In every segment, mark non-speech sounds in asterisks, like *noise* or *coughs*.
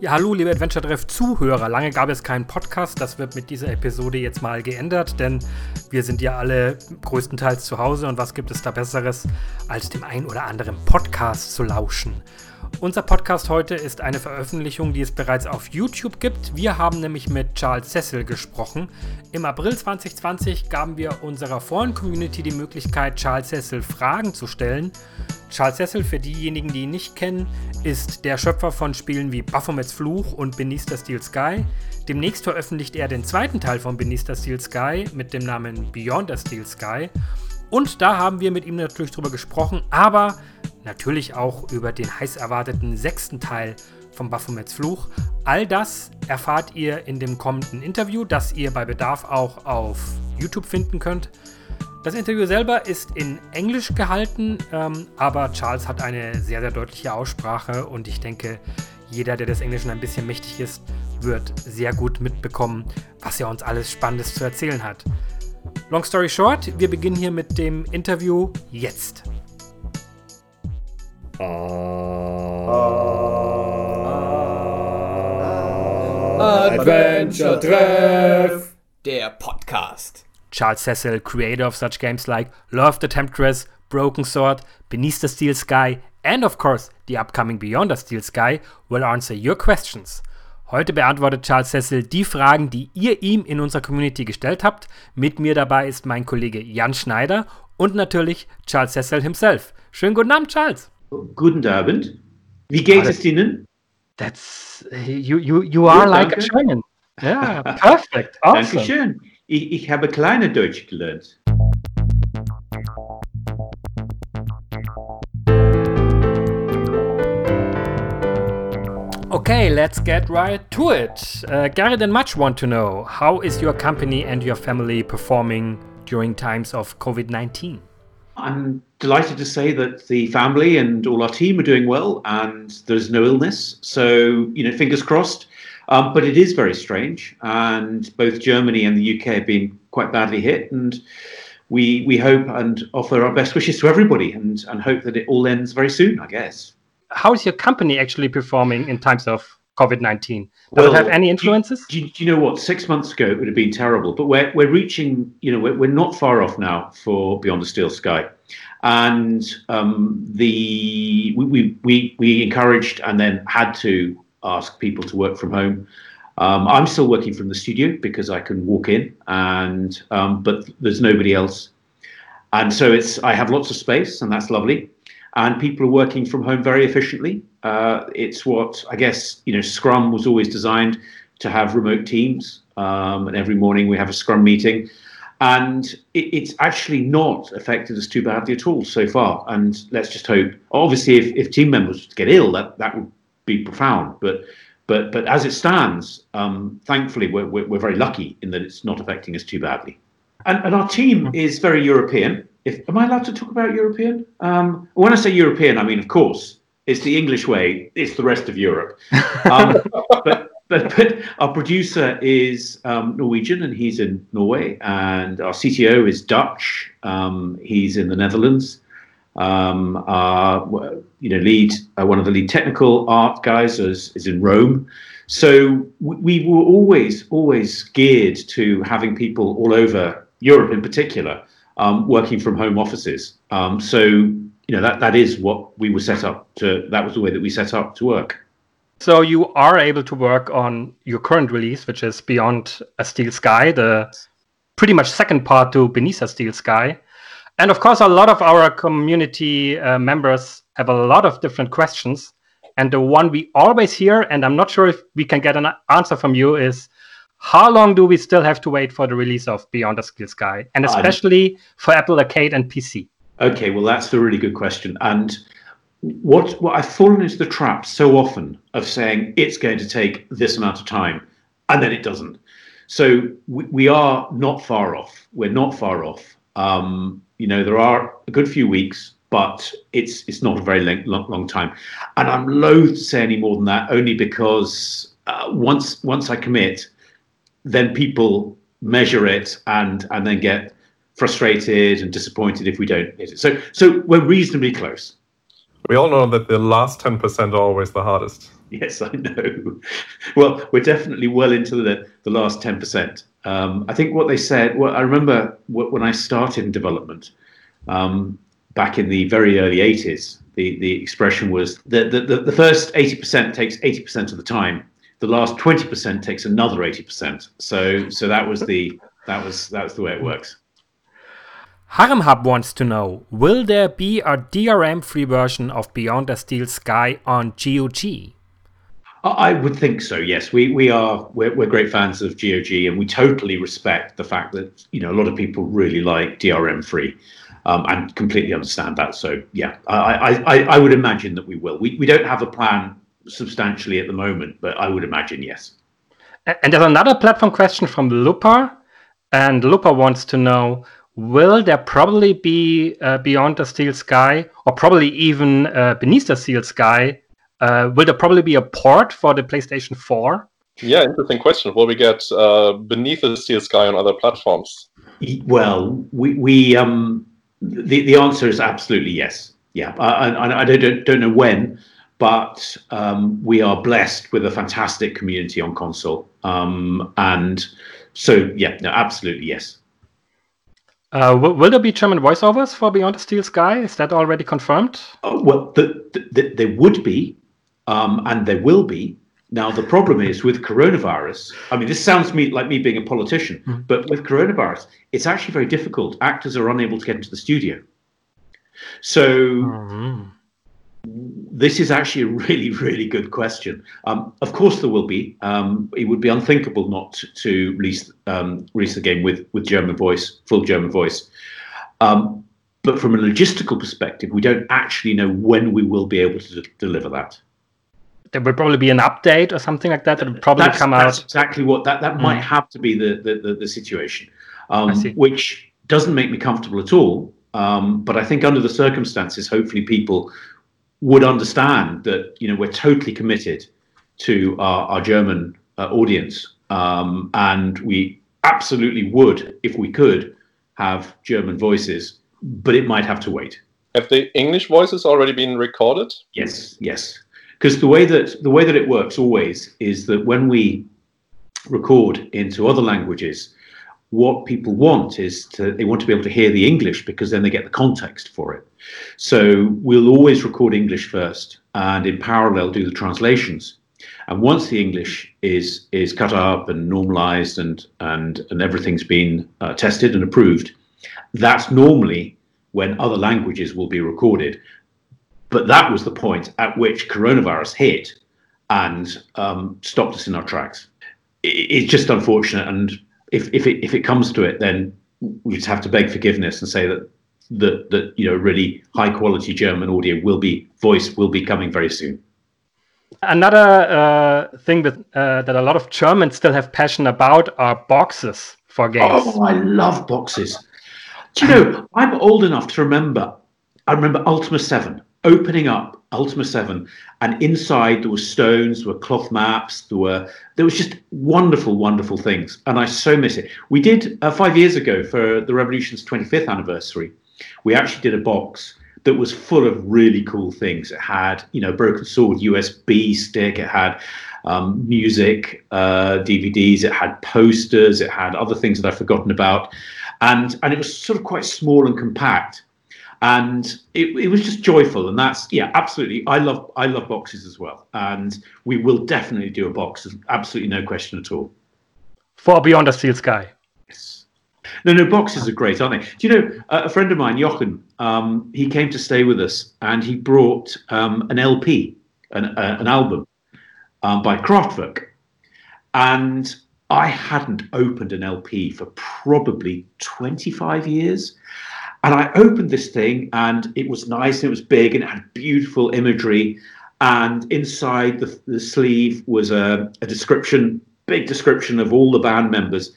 Ja, hallo, liebe Adventure Treff Zuhörer. Lange gab es keinen Podcast. Das wird mit dieser Episode jetzt mal geändert, denn wir sind ja alle größtenteils zu Hause und was gibt es da Besseres, als dem ein oder anderen Podcast zu lauschen? Unser Podcast heute ist eine Veröffentlichung, die es bereits auf YouTube gibt. Wir haben nämlich mit Charles Cecil gesprochen. Im April 2020 gaben wir unserer Foren-Community die Möglichkeit, Charles Cecil Fragen zu stellen. Charles Cecil, für diejenigen, die ihn nicht kennen, ist der Schöpfer von Spielen wie Baphomets Fluch und Beneath the Steel Sky. Demnächst veröffentlicht er den zweiten Teil von Beneath the Steel Sky mit dem Namen Beyond the Steel Sky. Und da haben wir mit ihm natürlich drüber gesprochen, aber natürlich auch über den heiß erwarteten sechsten Teil von Baphomets Fluch. All das erfahrt ihr in dem kommenden Interview, das ihr bei Bedarf auch auf YouTube finden könnt. Das Interview selber ist in Englisch gehalten, ähm, aber Charles hat eine sehr, sehr deutliche Aussprache und ich denke, jeder, der des Englischen ein bisschen mächtig ist, wird sehr gut mitbekommen, was er uns alles Spannendes zu erzählen hat. Long story short, wir beginnen hier mit dem Interview jetzt. Adventure Treff, der Podcast. Charles Cecil, creator of such games like Lure of the Temptress, Broken Sword, Beneath the Steel Sky, and of course the upcoming Beyond the Steel Sky, will answer your questions. Heute beantwortet Charles Cecil die Fragen, die ihr ihm in unserer Community gestellt habt. Mit mir dabei ist mein Kollege Jan Schneider und natürlich Charles Cecil himself. Schönen guten Abend, Charles. Guten Abend. Wie geht es Ihnen? That's you you you are Gut, like danke. a German. Yeah, perfect. *laughs* Awesome. Dankeschön. Ich, ich habe kleine Deutsch gelernt. Okay, let's get right to it. Uh, and Much want to know how is your company and your family performing during times of COVID 19? I'm delighted to say that the family and all our team are doing well and there's no illness. So, you know, fingers crossed. Um, but it is very strange. And both Germany and the UK have been quite badly hit. And we, we hope and offer our best wishes to everybody and, and hope that it all ends very soon, I guess. How is your company actually performing in times of COVID 19? Does Well, it have any influences? Do you, do you know what? Six months ago, it would have been terrible, but we're we're reaching. You know, we're, we're not far off now for Beyond the Steel Sky, and um, the we, we we we encouraged and then had to ask people to work from home. Um, I'm still working from the studio because I can walk in, and um, but there's nobody else, and so it's I have lots of space, and that's lovely. And people are working from home very efficiently. Uh, it's what I guess you know. Scrum was always designed to have remote teams, um, and every morning we have a Scrum meeting, and it, it's actually not affected us too badly at all so far. And let's just hope. Obviously, if, if team members get ill, that that would be profound. But but but as it stands, um, thankfully we're, we're we're very lucky in that it's not affecting us too badly. And, and our team is very European. If am I allowed to talk about European? Um, when I say European, I mean of course it's the English way. It's the rest of Europe. *laughs* Um, but but but our producer is um, Norwegian and he's in Norway, and our CTO is Dutch. Um, he's in the Netherlands. Um, our you know lead uh, one of the lead technical art guys is, is in Rome. So we, we were always always geared to having people all over Europe, in particular, um, working from home offices. Um, so you know that that is what we were set up to. That was the way that we set up to work. So you are able to work on your current release, which is Beyond a Steel Sky, the pretty much second part to Beneath a Steel Sky. And of course, a lot of our community uh, members have a lot of different questions. And the one we always hear, and I'm not sure if we can get an answer from you, is how long do we still have to wait for the release of Beyond the Steel Sky? And especially for Apple Arcade and PC. Okay, well, that's a really good question. And what what I've fallen into the trap so often of saying it's going to take this amount of time, and then it doesn't. So we, we are not far off. We're not far off. Um, you know, there are a good few weeks, but it's it's not a very long, long, long time. And I'm loath to say any more than that, only because uh, once once I commit, then people measure it and and then get frustrated and disappointed if we don't hit it. So so we're reasonably close. We all know that the last 10% are always the hardest. *laughs* Yes, I know. Well, we're definitely well into the, the last 10%. Um, I think what they said, well, I remember when I started in development um, back in the very early 80s, the, the expression was that the, the, the first 80% takes 80% of the time. The last 20% takes another 80%. So, so that was the, that was, that was the way it works. Harem Hub wants to know Will there be a DRM free version of Beyond the Steel Sky on GOG? I would think so. Yes, we we are we're, we're great fans of GOG, and we totally respect the fact that you know a lot of people really like DRM free, um, and completely understand that. So yeah, I, I I would imagine that we will. We we don't have a plan substantially at the moment, but I would imagine yes. And there's another platform question from Lupa, and Lupa wants to know will there probably be uh, beyond the steel sky or probably even uh, beneath the steel sky uh, will there probably be a port for the PlayStation 4? Yeah, interesting question. Will we get uh, Beneath the Steel Sky on other platforms? Well, we, we um, the, the answer is absolutely yes. Yeah, I, I, I don't, don't know when, but um, we are blessed with a fantastic community on console. Um, and so, yeah, no, absolutely yes. Uh, will, will, there be German voiceovers for Beyond the Steel Sky? Is that already confirmed? Oh, well, the, the, the, there would be um, and there will be. Now, the problem is with coronavirus. I mean, this sounds me like me being a politician, mm. but with coronavirus, it's actually very difficult. Actors are unable to get into the studio. So, mm. This is actually a really, really good question. Um, of course, there will be. Um, it would be unthinkable not to release um, release the game with with German voice, full German voice. Um, but from a logistical perspective, we don't actually know when we will be able to d- deliver that there will probably be an update or something like that that will probably that's, come that's out. exactly what that that mm. might have to be the the, the, the situation, um, which doesn't make me comfortable at all. Um, but I think under the circumstances, hopefully people would understand that you know we're totally committed to our, our German uh, audience, um, and we absolutely would, if we could, have German voices. But it might have to wait. Have the English voices already been recorded? Yes, yes because the way that the way that it works always is that when we record into other languages what people want is to they want to be able to hear the english because then they get the context for it. So we'll always record english first and in parallel do the translations. And once the english is is cut up and normalized and and and everything's been uh, tested and approved that's normally when other languages will be recorded. But that was the point at which coronavirus hit and um, stopped us in our tracks. It's just unfortunate, and if if it if it comes to it, then we just have to beg forgiveness and say that that that you know really high quality German audio will be voice will be coming very soon. Another uh, thing that uh, that a lot of Germans still have passion about are boxes for games. Oh, I love boxes. Do you know? I'm old enough to remember. I remember Ultima Seven opening up Ultima 7 and inside there were stones, there were cloth maps, there were there was just wonderful, wonderful things. And I so miss it. We did uh, five years ago for the Revolution's 25th anniversary, we actually did a box that was full of really cool things. It had, you know, Broken Sword USB stick, it had um, music, uh, DVDs, it had posters, it had other things that I've forgotten about. And, and it was sort of quite small and compact and it, it was just joyful and that's yeah absolutely i love i love boxes as well. And we will definitely do a box absolutely no question at all. Far beyond a steel sky. Yes. No no boxes are great aren't they? Do you know uh, a friend of mine jochen um, he came to stay with us and he brought um, an lp an, uh, an album um, by kraftwerk. And i hadn't opened an lp for probably 25 years and I opened this thing, and it was nice, and it was big, and it had beautiful imagery. And inside the, the sleeve was a, a description, big description of all the band members.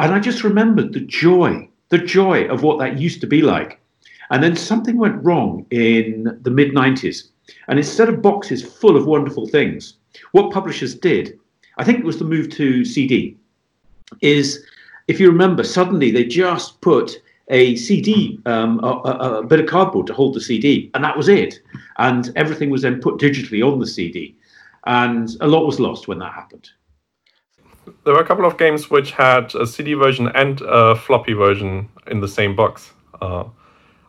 And I just remembered the joy, the joy of what that used to be like. And then something went wrong in the mid 90s. And instead of boxes full of wonderful things, what publishers did, I think it was the move to CD, is if you remember, suddenly they just put a CD, um, a, a, a, bit of cardboard to hold the CD, and that was it. And everything was then put digitally on the CD, and a lot was lost when that happened. There were a couple of games which had a CD version and a floppy version in the same box. Uh,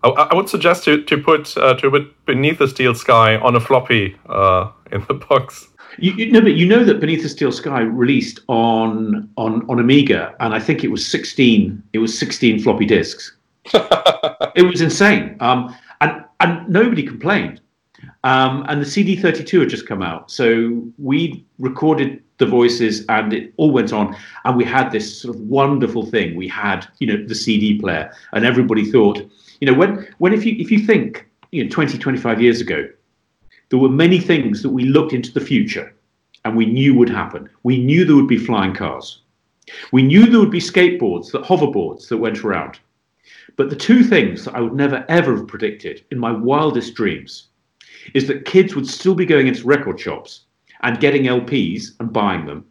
I, I, would suggest to to put uh, to put Beneath the Steel Sky on a floppy uh, in the box. You, you, no, but you know that Beneath the Steel Sky released on on on Amiga, and I think it was sixteen. It was sixteen floppy disks. *laughs* it was insane, um, and and nobody complained. Um, and the CD32 had just come out, so we recorded the voices, and it all went on. And we had this sort of wonderful thing. We had, you know, the CD player, and everybody thought, you know, when when if you if you think, you know, 20, 25 years ago, there were many things that we looked into the future and we knew would happen. We knew there would be flying cars. We knew there would be skateboards, that hoverboards that went around. But the two things that I would never ever have predicted in my wildest dreams is that kids would still be going into record shops and getting LPs and buying them.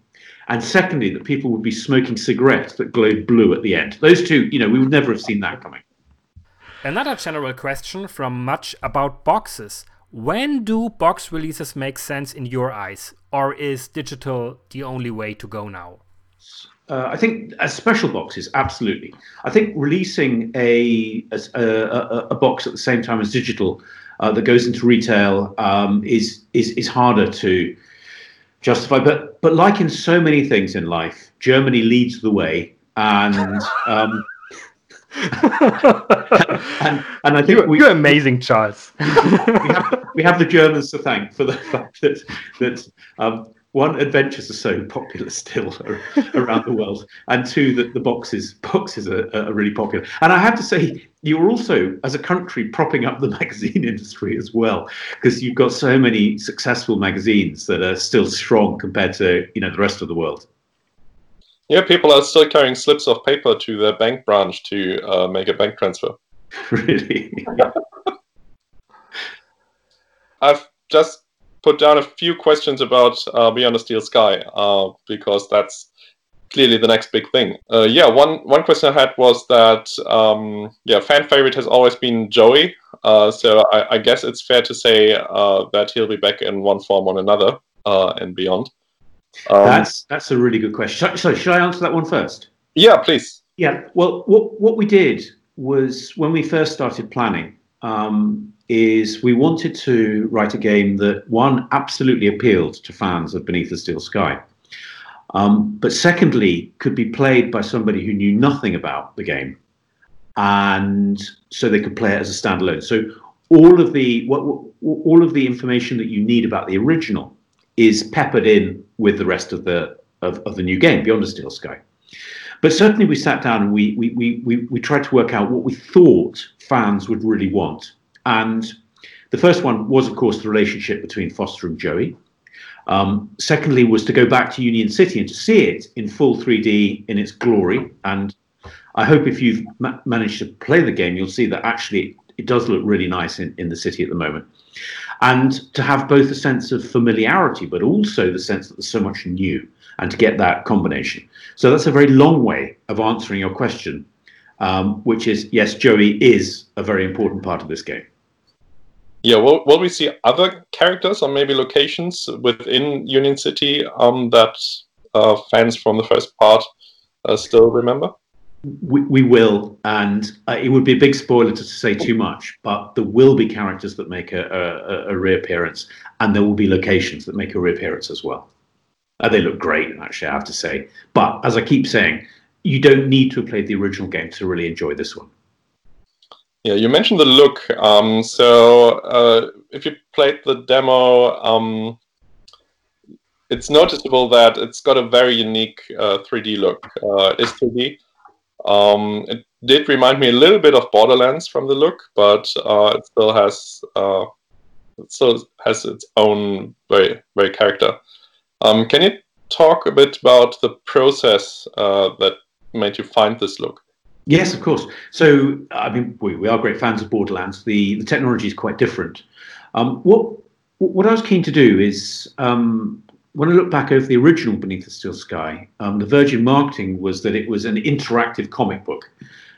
And secondly, that people would be smoking cigarettes that glowed blue at the end. Those two, you know, we would never have seen that coming. Another general question from Much about boxes. When do box releases make sense in your eyes, or is digital the only way to go now? Uh, I think as special boxes, absolutely. I think releasing a a, a, a box at the same time as digital uh, that goes into retail um, is is is harder to justify. But but like in so many things in life, Germany leads the way, and um, *laughs* *laughs* and, and I think you're, we, you're amazing, Charles. *laughs* we, have, we have the Germans to thank for the fact that that um, one adventures are so popular still *laughs* around the world, and two that the boxes boxes are, are, really popular. And I have to say, you are also, as a country, propping up the magazine industry as well, because you've got so many successful magazines that are still strong compared to you know the rest of the world. Yeah, people are still carrying slips of paper to their bank branch to uh, make a bank transfer. *laughs* *laughs* really? I've just put down a few questions about uh, Beyond the Steel Sky uh, because that's clearly the next big thing. Uh, yeah, one one question I had was that um, yeah, fan favorite has always been Joey. Uh, so I, I, guess it's fair to say uh, that he'll be back in one form or another uh, and beyond. Um, that's that's a really good question. So, should I answer that one first? Yeah, please. Yeah. Well, what what we did was when we first started planning, um, is we wanted to write a game that one absolutely appealed to fans of Beneath the Steel Sky, um, but secondly could be played by somebody who knew nothing about the game, and so they could play it as a standalone. So all of the what, all of the information that you need about the original is peppered in with the rest of the of, of the new game, Beyond the Steel Sky. But certainly we sat down and we, we, we, we, we tried to work out what we thought fans would really want. And the first one was, of course, the relationship between Foster and Joey. Um, secondly, was to go back to Union City and to see it in full 3D in its glory. And I hope if you've ma- managed to play the game, you'll see that actually it does look really nice in, in the city at the moment and to have both a sense of familiarity, but also the sense that there's so much new, and to get that combination. So that's a very long way of answering your question, um, which is yes, Joey is a very important part of this game. Yeah, will, will we see other characters or maybe locations within Union City um, that uh, fans from the first part uh, still remember? We, we will, and uh, it would be a big spoiler to say too much, but there will be characters that make a, a, a reappearance, and there will be locations that make a reappearance as well. Uh, they look great, actually, I have to say. But as I keep saying, you don't need to have played the original game to really enjoy this one. Yeah, you mentioned the look. Um, so uh, if you played the demo, um, it's noticeable that it's got a very unique uh, 3D look. Uh, it's 3D. Um, it did remind me a little bit of Borderlands from the look, but uh, it still has uh, it still has its own very very character. Um, can you talk a bit about the process uh, that made you find this look? Yes, of course. So, I mean, we, we are great fans of Borderlands. The the technology is quite different. Um, what what I was keen to do is um, when I look back over the original Beneath the Steel Sky, um, the Virgin marketing was that it was an interactive comic book.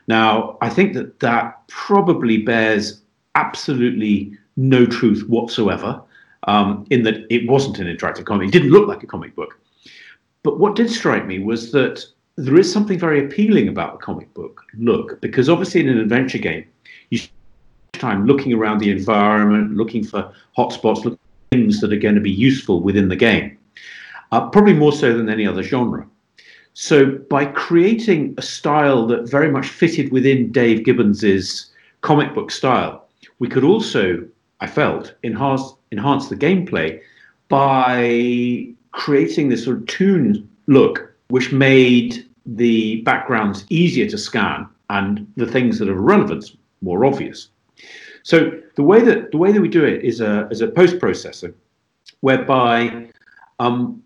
Now, I think that that probably bears absolutely no truth whatsoever, um, in that it wasn't an interactive comic. It didn't look like a comic book. But what did strike me was that there is something very appealing about a comic book look, because obviously in an adventure game, you spend time looking around the environment, looking for hotspots, looking for things that are going to be useful within the game, uh, probably more so than any other genre. So by creating a style that very much fitted within Dave Gibbons's comic book style, we could also, I felt, enhance enhance the gameplay by creating this sort of toon look, which made the backgrounds easier to scan and the things that are relevant more obvious. So the way that the way that we do it is a is a post processor, whereby um,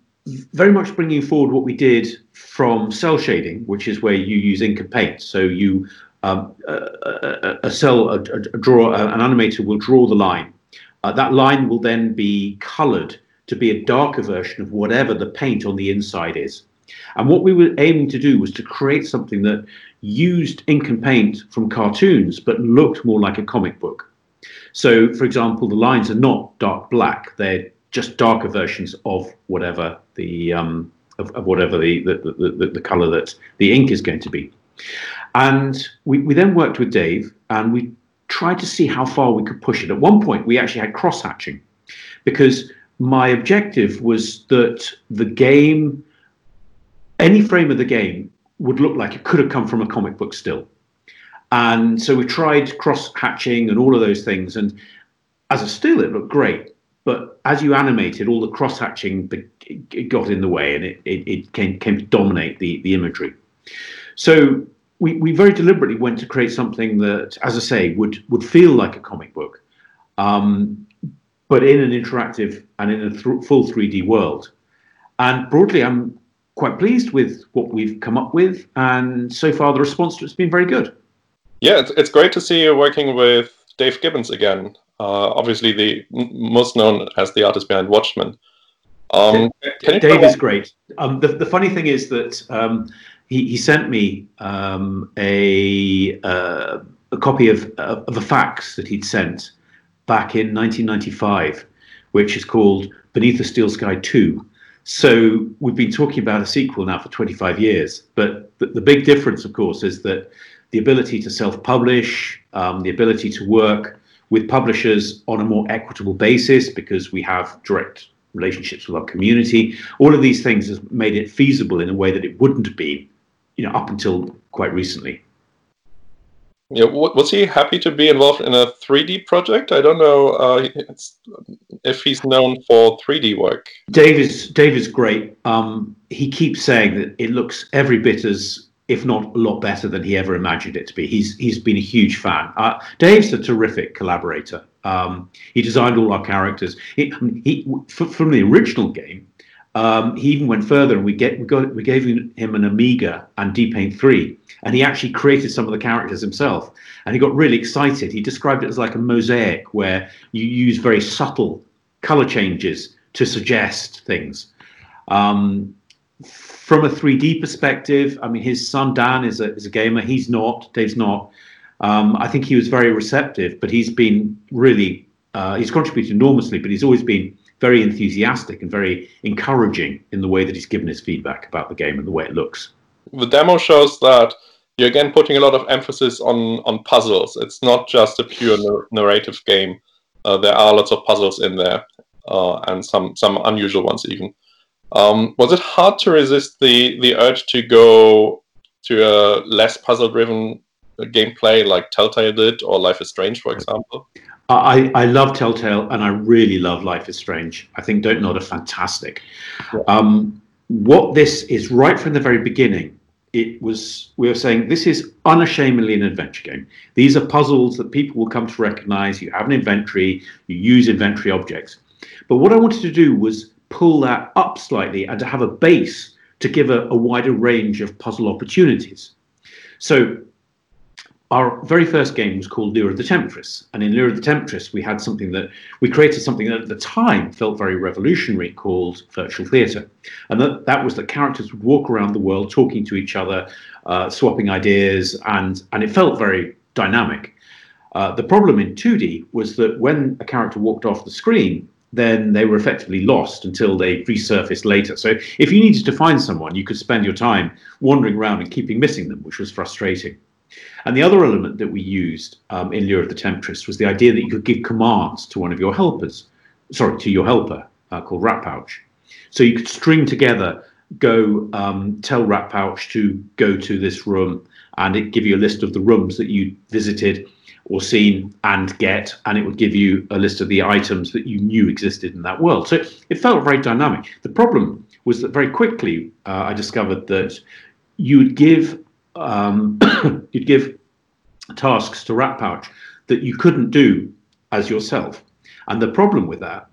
very much bringing forward what we did from cell shading, which is where you use ink and paint. So you um, a, a, a, cell, a, a draw, an animator will draw the line. Uh, that line will then be colored to be a darker version of whatever the paint on the inside is. And what we were aiming to do was to create something that used ink and paint from cartoons, but looked more like a comic book. So, for example, the lines are not dark black; they're just darker versions of whatever the um, of, of, whatever the the, the, the, color that the ink is going to be. And we, we then worked with Dave and we tried to see how far we could push it. At one point, we actually had cross hatching because my objective was that the game, any frame of the game, would look like it could have come from a comic book still. And so we tried cross hatching and all of those things. And as a still, it looked great. But as you animated, all the cross hatching got in the way and it, it, it came, came to dominate the, the imagery. So we, we very deliberately went to create something that, as I say, would, would feel like a comic book, um, but in an interactive and in a th- full 3D world. And broadly, I'm quite pleased with what we've come up with. And so far, the response to it's been very good. Yeah, it's, it's great to see you working with Dave Gibbons again. Uh, obviously, the most known as the artist behind Watchmen. Um, Dave is great. Um, the, the funny thing is that um, he, he sent me um, a, uh, a copy of, of a fax that he'd sent back in 1995, which is called Beneath the Steel Sky 2. So we've been talking about a sequel now for 25 years. But the, the big difference, of course, is that the ability to self publish, um, the ability to work with publishers on a more equitable basis because we have direct relationships with our community. All of these things has made it feasible in a way that it wouldn't have been you know, up until quite recently. Yeah, was he happy to be involved in a 3D project? I don't know uh, if he's known for 3D work. Dave is Dave is great. Um, he keeps saying that it looks every bit as, if not a lot better than he ever imagined it to be. He's he's been a huge fan. Uh, Dave's a terrific collaborator. Um, he designed all our characters. He, he from the original game, um, he even went further, and we get we got we gave him an Amiga and DPaint three, and he actually created some of the characters himself. And he got really excited. He described it as like a mosaic where you use very subtle color changes to suggest things. Um, from a 3D perspective, I mean, his son Dan is a is a gamer. He's not. Dave's not. Um, I think he was very receptive, but he's been really uh, he's contributed enormously. But he's always been very enthusiastic and very encouraging in the way that he's given his feedback about the game and the way it looks. The demo shows that you're again putting a lot of emphasis on on puzzles. It's not just a pure narrative game. Uh, there are lots of puzzles in there, uh, and some some unusual ones even. Um, was it hard to resist the the urge to go to a less puzzle driven gameplay like Telltale did or Life is Strange, for example? I, I love Telltale and I really love Life is Strange. I think Don't Nod are fantastic. Yeah. Um, what this is right from the very beginning, it was we were saying this is unashamedly an adventure game. These are puzzles that people will come to recognize. You have an inventory, you use inventory objects. But what I wanted to do was pull that up slightly and to have a base to give a, a wider range of puzzle opportunities. So our very first game was called Lure of the Temptress, and in Lure of the Temptress, we had something that we created something that at the time felt very revolutionary called virtual theatre, and that that was that characters would walk around the world talking to each other, uh, swapping ideas, and and it felt very dynamic. Uh, the problem in 2D was that when a character walked off the screen, then they were effectively lost until they resurfaced later. So if you needed to find someone, you could spend your time wandering around and keeping missing them, which was frustrating. And the other element that we used um, in Lure of the Temptress was the idea that you could give commands to one of your helpers, sorry, to your helper uh, called Rat Pouch. So you could string together, go um, tell Rat Pouch to go to this room, and it give you a list of the rooms that you visited or seen and get, and it would give you a list of the items that you knew existed in that world. So it felt very dynamic. The problem was that very quickly uh, I discovered that you would give um, *coughs* you'd give tasks to Rat Pouch that you couldn't do as yourself. And the problem with that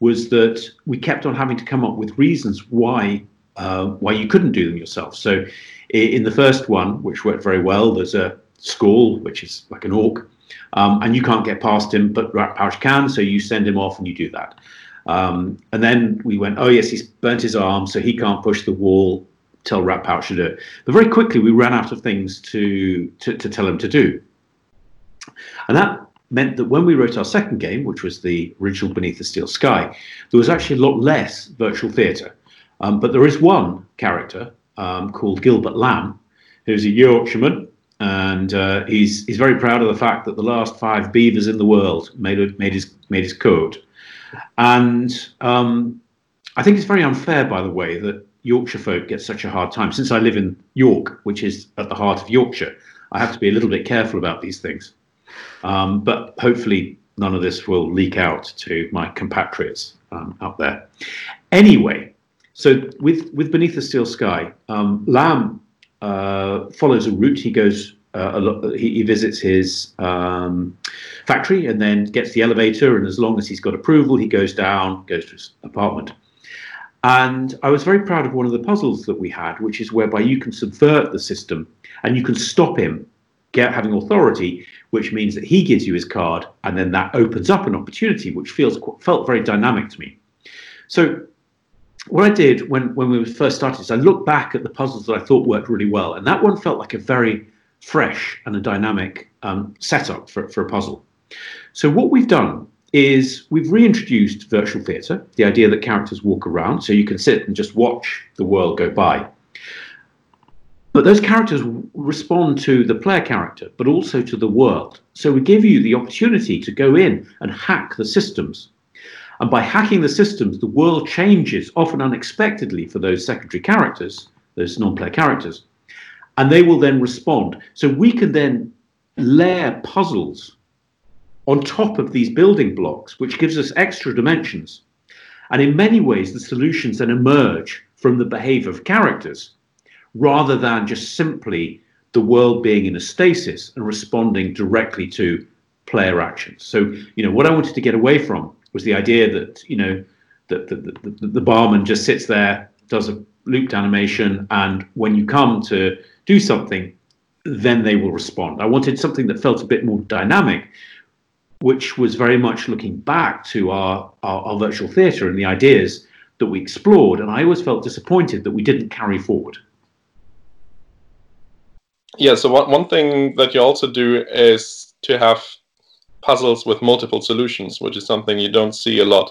was that we kept on having to come up with reasons why uh, why you couldn't do them yourself. So in the first one, which worked very well, there's a Skorl, which is like an orc, um, and you can't get past him, but Rat Pouch can, so you send him off and you do that. Um, and then we went, oh yes, he's burnt his arm, so he can't push the wall. Tell Rat Pouch to do it. But very quickly we ran out of things to, to, to tell him to do. And that meant that when we wrote our second game, which was the original Beneath the Steel Sky, there was actually a lot less virtual theatre. Um, but there is one character um, called Gilbert Lamb, who's a Yorkshireman, and uh, he's he's very proud of the fact that the last five beavers in the world made made his made his coat. And um, I think it's very unfair, by the way, that Yorkshire folk get such a hard time. Since I live in York, which is at the heart of Yorkshire, I have to be a little bit careful about these things. Um, but hopefully, none of this will leak out to my compatriots um, out there. Anyway, so with with Beneath the Steel Sky, um, Lamb uh, follows a route. He goes. Uh, a lot, he, he visits his um, factory and then gets the elevator. And as long as he's got approval, he goes down, goes to his apartment. And I was very proud of one of the puzzles that we had, which is whereby you can subvert the system and you can stop him get having authority, which means that he gives you his card, and then that opens up an opportunity, which feels felt very dynamic to me. So what I did when when we first started is I looked back at the puzzles that I thought worked really well, and that one felt like a very fresh and a dynamic um, setup for, for a puzzle. So what we've done is we've reintroduced virtual theatre, the idea that characters walk around, so you can sit and just watch the world go by. But those characters respond to the player character, but also to the world. So we give you the opportunity to go in and hack the systems. And by hacking the systems, the world changes, often unexpectedly, for those secondary characters, those non player characters. And they will then respond. So we can then layer puzzles on top of these building blocks, which gives us extra dimensions. And in many ways, the solutions then emerge from the behavior of characters rather than just simply the world being in a stasis and responding directly to player actions. So, you know, what I wanted to get away from was the idea that, you know, that the, the, the barman just sits there, does a looped animation, and when you come to do something, then they will respond. I wanted something that felt a bit more dynamic, which was very much looking back to our, our, our virtual theatre and the ideas that we explored. And I always felt disappointed that we didn't carry forward. Yeah, so one, one thing that you also do is to have puzzles with multiple solutions, which is something you don't see a lot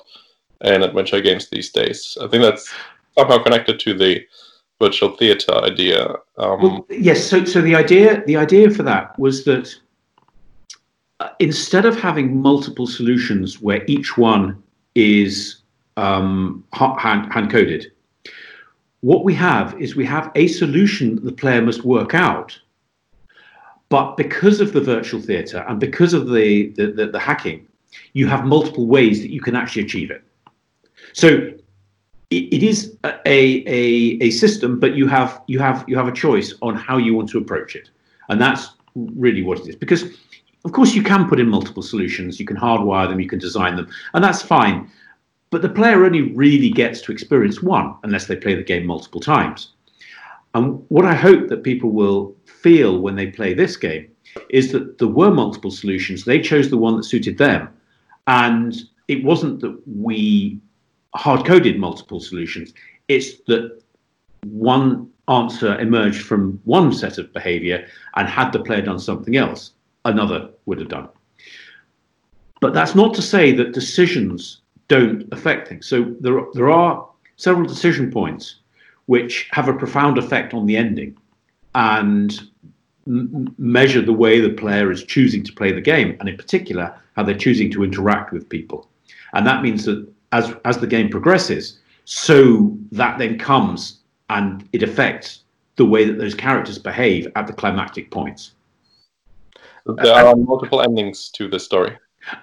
in adventure games these days. I think that's somehow connected to the virtual theater idea. Um, well, yes, so so the idea the idea for that was that instead of having multiple solutions where each one is um, hand, hand coded, what we have is we have a solution that the player must work out but because of the virtual theatre and because of the, the, the, the hacking, you have multiple ways that you can actually achieve it. So it, is a, a, a system, but you have you have you have a choice on how you want to approach it, and that's really what it is. Because of course you can put in multiple solutions, you can hardwire them, you can design them, and that's fine. But the player only really gets to experience one unless they play the game multiple times. And what I hope that people will feel when they play this game is that there were multiple solutions. They chose the one that suited them. And it wasn't that we hard coded multiple solutions, it's that one answer emerged from one set of behavior, and had the player done something else, another would have done. But that's not to say that decisions don't affect things. So there, there are several decision points which have a profound effect on the ending and m- measure the way the player is choosing to play the game, and in particular, how they're choosing to interact with people. And that means that as, as the game progresses, so that then comes and it affects the way that those characters behave at the climactic points. There are multiple endings to the story.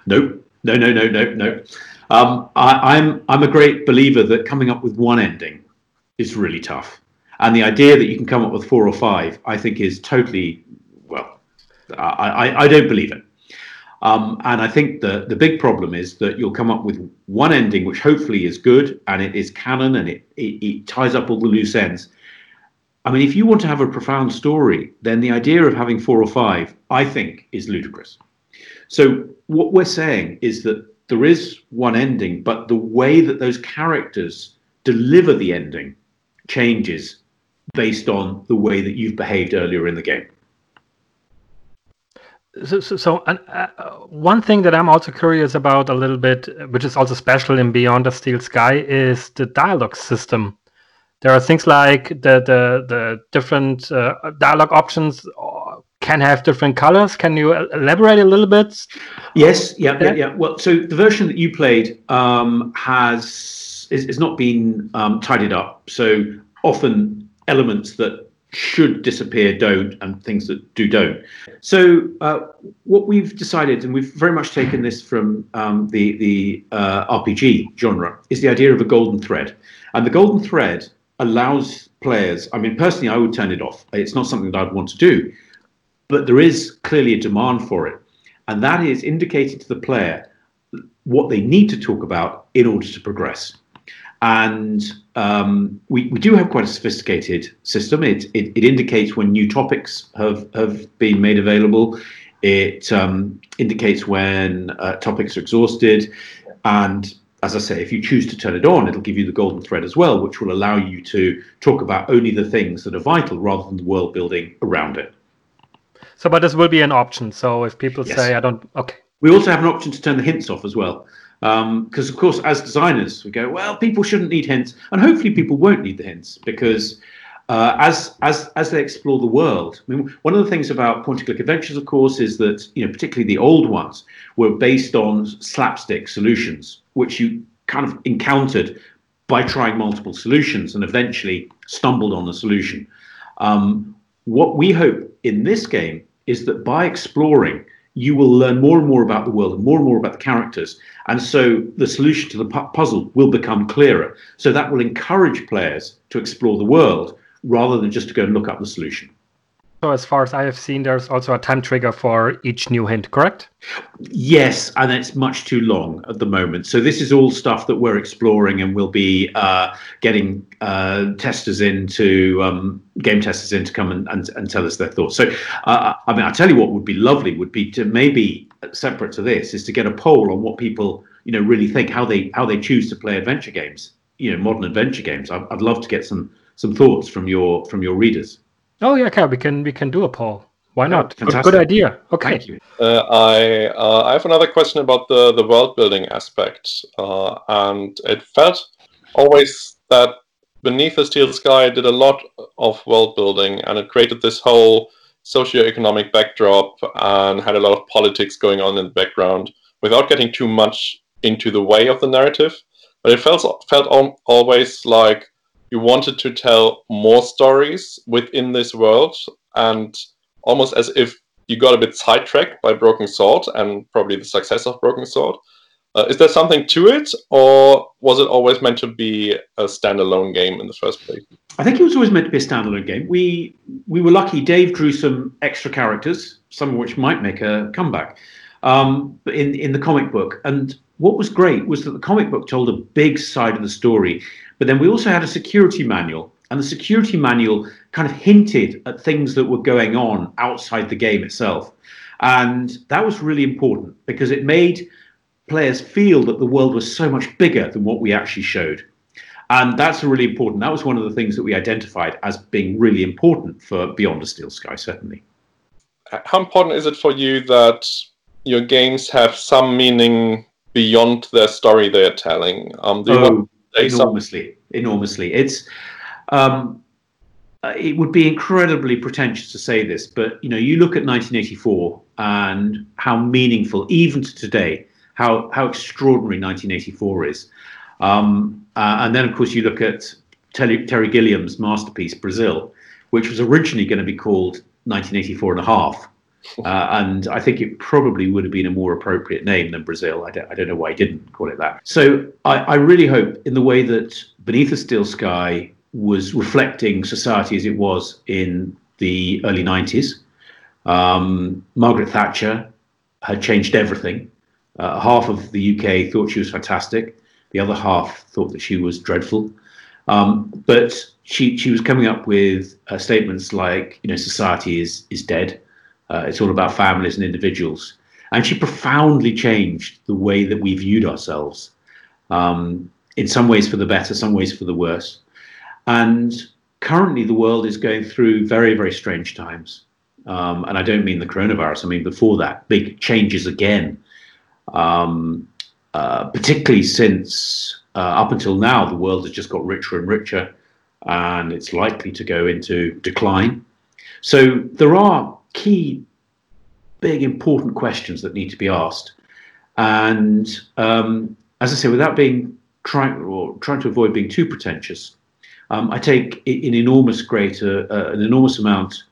No, no, no, no, no, no. Um, I, I'm I'm a great believer that coming up with one ending is really tough, and the idea that you can come up with four or five, I think, is totally well. I I, I don't believe it. Um, and I think the the big problem is that you'll come up with one ending which hopefully is good and it is canon and it, it, it ties up all the loose ends. I mean, if you want to have a profound story, then the idea of having four or five, I think, is ludicrous. So what we're saying is that there is one ending, but the way that those characters deliver the ending changes based on the way that you've behaved earlier in the game. So, so, so uh, one thing that I'm also curious about a little bit, which is also special in Beyond the Steel Sky, is the dialogue system. There are things like the the, the different uh, dialogue options uh, can have different colors. Can you elaborate a little bit? Yes, yeah, yeah, yeah. Well, so the version that you played um, has is, is not been um, tidied up. So often elements that should disappear don't and things that do don't so uh, what we've decided and we've very much taken this from um, the the uh, rpg genre is the idea of a golden thread and the golden thread allows players i mean personally i would turn it off it's not something that i'd want to do but there is clearly a demand for it and that is indicating to the player what they need to talk about in order to progress and um, we, we do have quite a sophisticated system. It, it, it indicates when new topics have, have been made available. It um, indicates when uh, topics are exhausted. And as I say, if you choose to turn it on, it'll give you the golden thread as well, which will allow you to talk about only the things that are vital rather than the world building around it. So, but this will be an option. So if people yes. say, I don't, okay. We also have an option to turn the hints off as well. Because, um, of course, as designers, we go, well, people shouldn't need hints, and hopefully, people won't need the hints because uh, as as as they explore the world. I mean, one of the things about point-and-click adventures, of course, is that you know, particularly the old ones, were based on slapstick solutions, which you kind of encountered by trying multiple solutions and eventually stumbled on a solution. Um, what we hope in this game is that by exploring you will learn more and more about the world and more and more about the characters. And so the solution to the pu- puzzle will become clearer. So that will encourage players to explore the world rather than just to go and look up the solution. So, as far as I have seen, there's also a time trigger for each new hint, correct? Yes, and it's much too long at the moment. So, this is all stuff that we're exploring, and we'll be uh, getting uh, testers in to um, game testers in to come and, and, and tell us their thoughts. So, uh, I mean, I'll tell you what would be lovely would be to maybe separate to this is to get a poll on what people you know really think how they how they choose to play adventure games, you know, modern adventure games. I'd, I'd love to get some some thoughts from your from your readers. Oh yeah, okay. We can we can do a poll. Why not? Good, good, idea. Okay. Uh, I uh, I have another question about the the world building aspect, uh, and it felt always that Beneath the Steel Sky did a lot of world building, and it created this whole socio-economic backdrop and had a lot of politics going on in the background without getting too much into the way of the narrative. But it felt felt always like you wanted to tell more stories within this world and almost as if you got a bit sidetracked by Broken Sword and probably the success of Broken Sword. Uh, is there something to it, or was it always meant to be a standalone game in the first place? I think it was always meant to be a standalone game. We we were lucky. Dave drew some extra characters, some of which might make a comeback, um, in in the comic book. And what was great was that the comic book told a big side of the story but then we also had a security manual. And the security manual kind of hinted at things that were going on outside the game itself. And that was really important because it made players feel that the world was so much bigger than what we actually showed. And that's really important. That was one of the things that we identified as being really important for Beyond a Steel Sky, certainly. How important is it for you that your games have some meaning beyond the story they're telling? Um, do you oh, enormously, enormously. It's um, uh, it would be incredibly pretentious to say this, but you know, you look at 1984 and how meaningful, even to today, how how extraordinary 1984 is. Um, uh, and then, of course, you look at Terry, Terry Gilliam's masterpiece, Brazil, which was originally going to be called 1984 and a half. Uh, and I think it probably would have been a more appropriate name than Brazil. I don't, I don't know why he didn't call it that. So I, I really hope, in the way that Beneath a Steel Sky was reflecting society as it was in the early 90s, um, Margaret Thatcher had changed everything. Uh, half of the UK thought she was fantastic. The other half thought that she was dreadful. Um, but she she was coming up with uh, statements like, you know, society is is dead. Uh, it's all about families and individuals, and she profoundly changed the way that we viewed ourselves. Um, in some ways for the better, some ways for the worse. And currently, the world is going through very very strange times. Um, and I don't mean the coronavirus. I mean before that, big changes again. Um, uh, particularly since uh, up until now, the world has just got richer and richer, and it's likely to go into decline. So there are key, big, important questions that need to be asked. And um, as I say, without being trying or trying to avoid being too pretentious, um, I take an enormous great, uh, uh, an enormous amount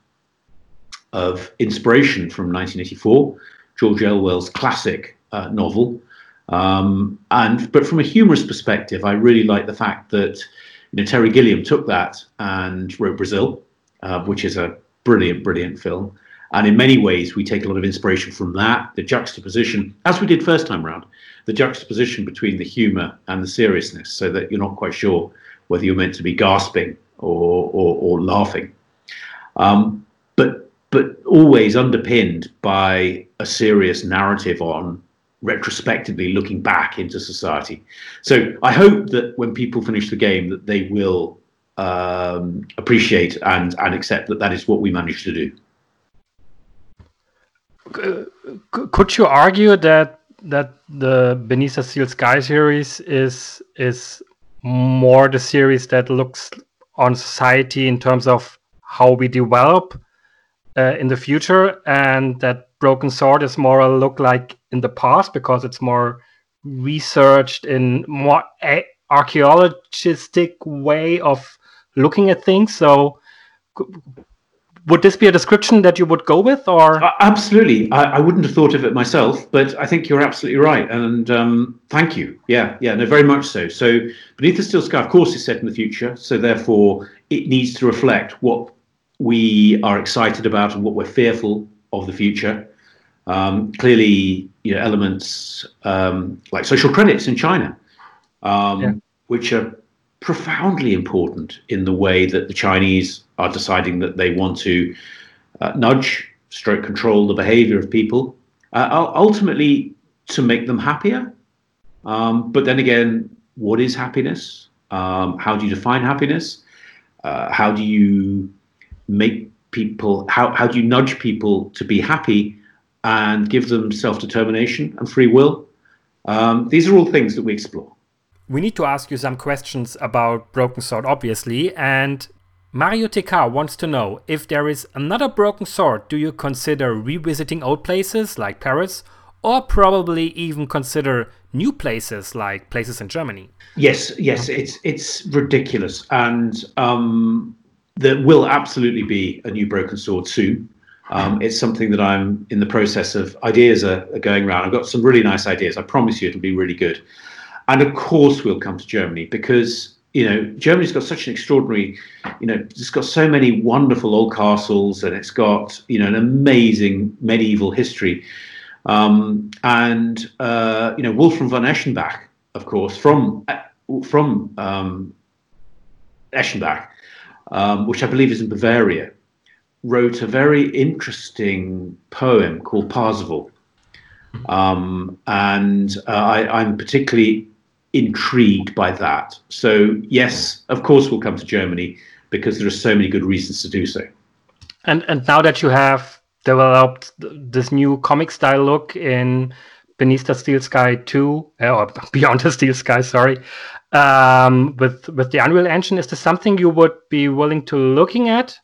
of inspiration from 1984, George Orwell's classic uh, novel, um, and but from a humorous perspective, I really like the fact that you know Terry Gilliam took that and wrote Brazil, uh, which is a brilliant, brilliant film. And in many ways, we take a lot of inspiration from that. The juxtaposition, as we did first time around, the juxtaposition between the humor and the seriousness, so that you're not quite sure whether you're meant to be gasping or or, or laughing. Um, but but always underpinned by a serious narrative on retrospectively looking back into society. So I hope that when people finish the game, that they will um, appreciate and and accept that that is what we managed to do. Could you argue that that the Beneath a Steel Sky series is is more the series that looks on society in terms of how we develop uh, in the future, and that Broken Sword is more a look like in the past because it's more researched in more a- archaeologistic way of looking at things. So, would this be a description that you would go with, or uh, absolutely? I, I, wouldn't have thought of it myself, but I think you're absolutely right, and um, thank you. Yeah, yeah, no, very much so. So, beneath the steel sky, of course, is set in the future, so therefore it needs to reflect what we are excited about and what we're fearful of the future. Um, clearly, you know, elements um, like social credits in China, um, yeah. which are profoundly important in the way that the Chinese are deciding that they want to uh, nudge, stroke control the behavior of people, uh, ultimately to make them happier. Um, but then again, what is happiness? Um, how do you define happiness? Uh, how do you make people, how, how do you nudge people to be happy and give them self determination and free will. Um, these are all things that we explore. We need to ask you some questions about Broken Sword, obviously. And Mario TK wants to know if there is another Broken Sword, do you consider revisiting old places like Paris, or probably even consider new places like places in Germany? Yes, yes, it's it's ridiculous, and um, there will absolutely be a new Broken Sword soon. Um, it's something that I'm in the process of. Ideas are, are, going around. I've got some really nice ideas. I promise you, it'll be really good. And of course, we'll come to Germany because you know Germany's got such an extraordinary. You know, it's got so many wonderful old castles, and it's got you know an amazing medieval history. Um, and uh, you know, Wolfram von Eschenbach, of course, from from um, Eschenbach um, which I believe is in Bavaria, wrote a very interesting poem called Parzival. Um, and uh, I, I'm particularly intrigued by that. So, yes, of course, we'll come to Germany because there are so many good reasons to do so. And and now that you have developed this new comic style look in Beneath the Steel Sky 2, uh, or *laughs* Beyond the Steel Sky, sorry, um, with with the Unreal Engine, is this something you would be willing to looking at,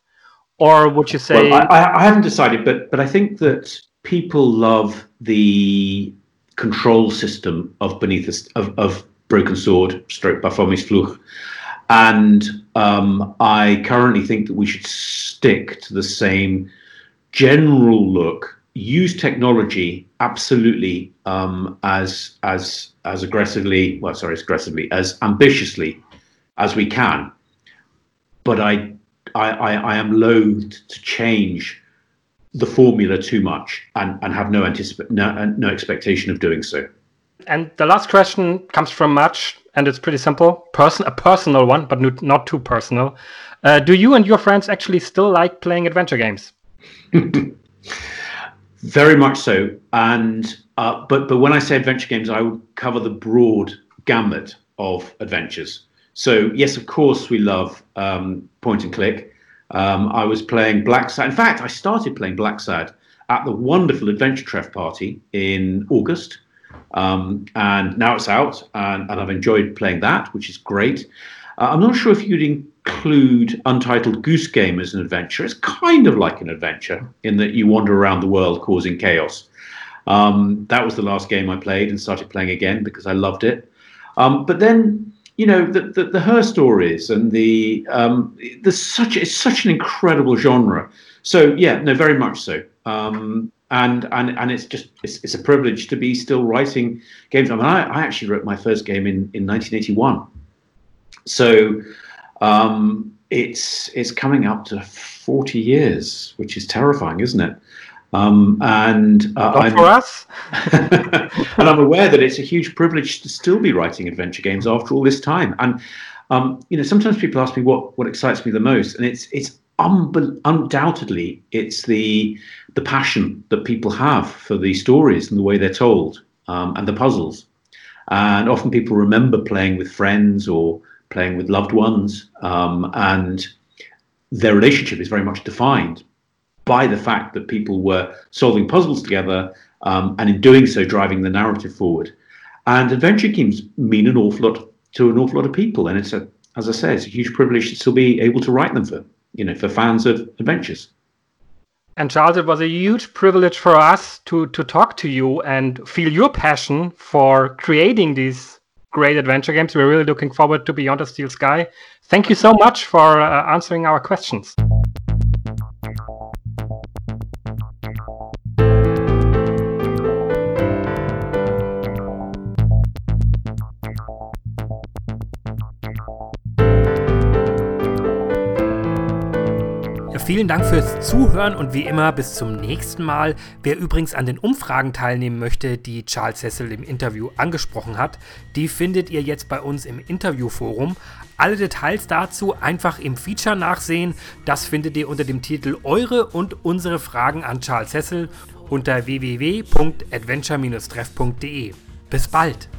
or would you say? Well, I, I haven't decided, but but I think that people love the control system of Beneath the, of, of Broken Sword, stroke Baphomet's Fluch, and um, I currently think that we should stick to the same general look. Use technology absolutely um, as as as aggressively, well, sorry, as aggressively as ambitiously as we can. But I I, I, I am loath to change the formula too much and, and have no anticip- no, no expectation of doing so. And the last question comes from Match, and it's pretty simple. Person, a personal one, but not too personal. Uh, do you and your friends actually still like playing adventure games? *laughs* Very much so. And uh, but but when I say adventure games, I would cover the broad gamut of adventures. So yes, of course, we love um, point and click. Um, I was playing Blacksad. In fact, I started playing Blacksad at the wonderful Adventure Treff party in August. Um, and now it's out, and, and, I've enjoyed playing that, which is great. Uh, I'm not sure if you'd include Untitled Goose Game as an adventure. It's kind of like an adventure in that you wander around the world causing chaos. Um, that was the last game I played and started playing again because I loved it. Um, but then, you know, the, the, the her stories and the um, there's such it's such an incredible genre. So yeah, no, very much so. Um, and and and it's just it's, it's a privilege to be still writing games. I mean, I, I actually wrote my first game in in 1981, so um, it's it's coming up to 40 years, which is terrifying, isn't it? Um, and uh, I'm, for us. *laughs* and I'm aware that it's a huge privilege to still be writing adventure games after all this time. And um, you know, sometimes people ask me what what excites me the most, and it's it's undoubtedly it's the the passion that people have for the stories and the way they're told um, and the puzzles. And often people remember playing with friends or playing with loved ones, um, and their relationship is very much defined by the fact that people were solving puzzles together um, and in doing so driving the narrative forward. And adventure games mean an awful lot to an awful lot of people, and it's a, as I say, it's a huge privilege to still be able to write them for you know for fans of adventures. And Charles, it was a huge privilege for us to to talk to you and feel your passion for creating these great adventure games. We're really looking forward to Beyond the Steel Sky. Thank you so much for uh, answering our questions. Vielen Dank fürs Zuhören und wie immer bis zum nächsten Mal. Wer übrigens an den Umfragen teilnehmen möchte, die Charles Cecil im Interview angesprochen hat, die findet ihr jetzt bei uns im Interviewforum. Alle Details dazu einfach im Feature nachsehen. Das findet ihr unter dem Titel Eure und unsere Fragen an Charles Cecil unter www.adventure-treff.de. Bis bald!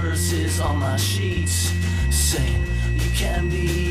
verses on my sheets saying you can be